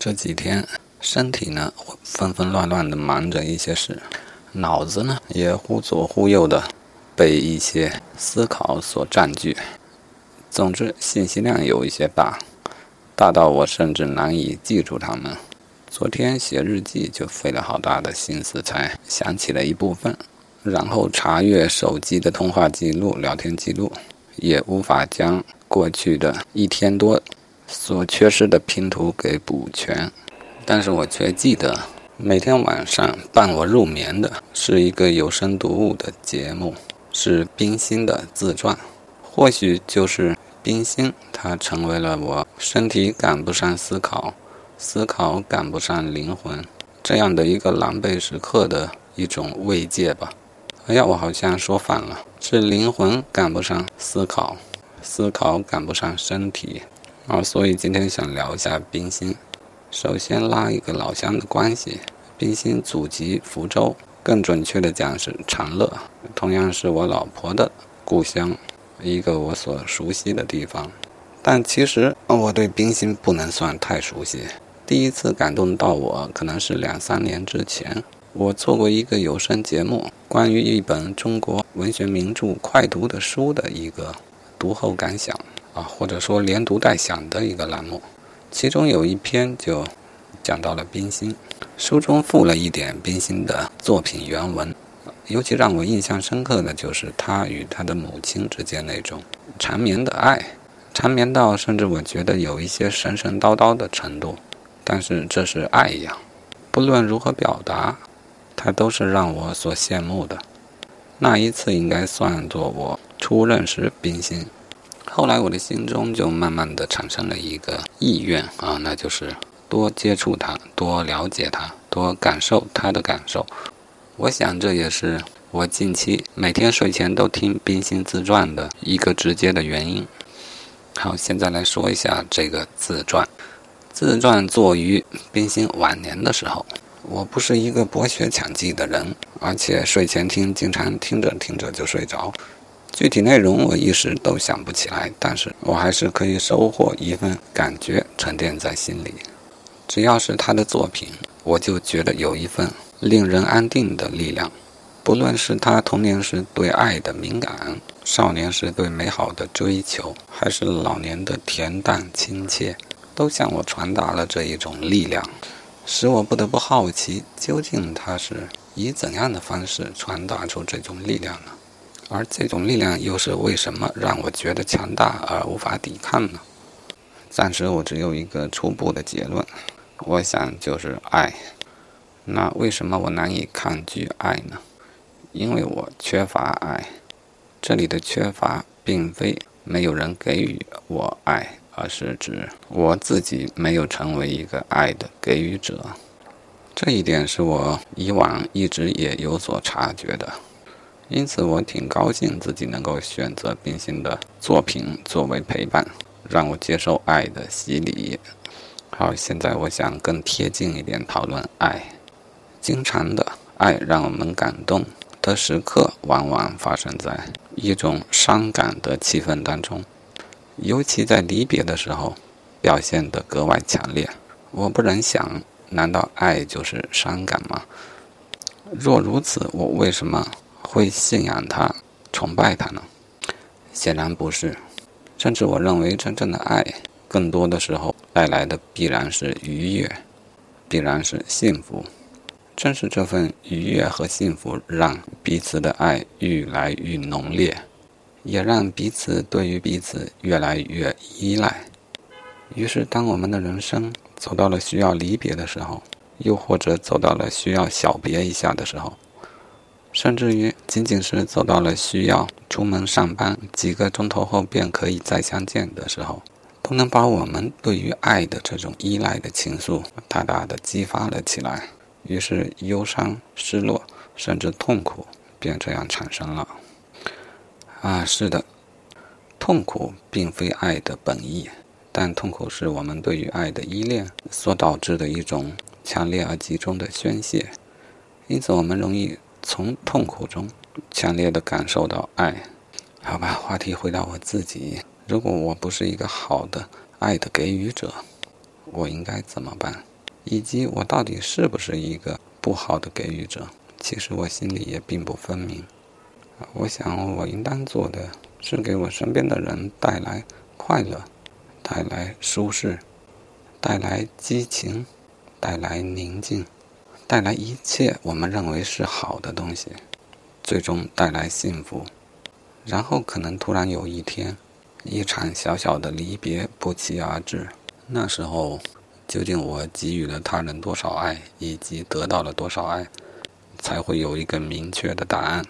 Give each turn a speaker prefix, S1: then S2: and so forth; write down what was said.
S1: 这几天身体呢纷纷乱乱的忙着一些事，脑子呢也忽左忽右的被一些思考所占据。总之，信息量有一些大，大到我甚至难以记住它们。昨天写日记就费了好大的心思才想起了一部分，然后查阅手机的通话记录、聊天记录，也无法将过去的一天多。所缺失的拼图给补全，但是我却记得每天晚上伴我入眠的是一个有声读物的节目，是冰心的自传。或许就是冰心，它成为了我身体赶不上思考，思考赶不上灵魂这样的一个狼狈时刻的一种慰藉吧。哎呀，我好像说反了，是灵魂赶不上思考，思考赶不上身体。啊，所以今天想聊一下冰心。首先拉一个老乡的关系，冰心祖籍福州，更准确的讲是长乐，同样是我老婆的故乡，一个我所熟悉的地方。但其实我对冰心不能算太熟悉。第一次感动到我，可能是两三年之前，我做过一个有声节目，关于一本中国文学名著快读的书的一个读后感想。啊，或者说连读带想的一个栏目，其中有一篇就讲到了冰心，书中附了一点冰心的作品原文，尤其让我印象深刻的就是他与他的母亲之间那种缠绵的爱，缠绵到甚至我觉得有一些神神叨叨的程度，但是这是爱呀，不论如何表达，它都是让我所羡慕的。那一次应该算作我初认识冰心。后来我的心中就慢慢的产生了一个意愿啊，那就是多接触他，多了解他，多感受他的感受。我想这也是我近期每天睡前都听冰心自传的一个直接的原因。好，现在来说一下这个自传。自传作于冰心晚年的时候，我不是一个博学强记的人，而且睡前听经常听着听着就睡着。具体内容我一时都想不起来，但是我还是可以收获一份感觉沉淀在心里。只要是他的作品，我就觉得有一份令人安定的力量。不论是他童年时对爱的敏感，少年时对美好的追求，还是老年的恬淡亲切，都向我传达了这一种力量，使我不得不好奇，究竟他是以怎样的方式传达出这种力量呢？而这种力量又是为什么让我觉得强大而无法抵抗呢？暂时我只有一个初步的结论，我想就是爱。那为什么我难以抗拒爱呢？因为我缺乏爱。这里的缺乏，并非没有人给予我爱，而是指我自己没有成为一个爱的给予者。这一点是我以往一直也有所察觉的。因此，我挺高兴自己能够选择冰心的作品作为陪伴，让我接受爱的洗礼。好，现在我想更贴近一点讨论爱。经常的爱让我们感动的时刻，往往发生在一种伤感的气氛当中，尤其在离别的时候，表现得格外强烈。我不忍想，难道爱就是伤感吗？若如此，我为什么？会信仰他、崇拜他呢？显然不是。甚至我认为，真正的爱，更多的时候带来的必然是愉悦，必然是幸福。正是这份愉悦和幸福，让彼此的爱愈来愈浓烈，也让彼此对于彼此越来越依赖。于是，当我们的人生走到了需要离别的时候，又或者走到了需要小别一下的时候，甚至于，仅仅是走到了需要出门上班几个钟头后便可以再相见的时候，都能把我们对于爱的这种依赖的情愫大大的激发了起来。于是，忧伤、失落，甚至痛苦，便这样产生了。啊，是的，痛苦并非爱的本意，但痛苦是我们对于爱的依恋所导致的一种强烈而集中的宣泄。因此，我们容易。从痛苦中强烈的感受到爱，好吧。话题回到我自己，如果我不是一个好的爱的给予者，我应该怎么办？以及我到底是不是一个不好的给予者？其实我心里也并不分明。我想，我应当做的是给我身边的人带来快乐，带来舒适，带来激情，带来宁静，带来一切我们认为是好的东西，最终带来幸福。然后可能突然有一天，一场小小的离别不期而至。那时候，究竟我给予了他人多少爱，以及得到了多少爱，才会有一个明确的答案。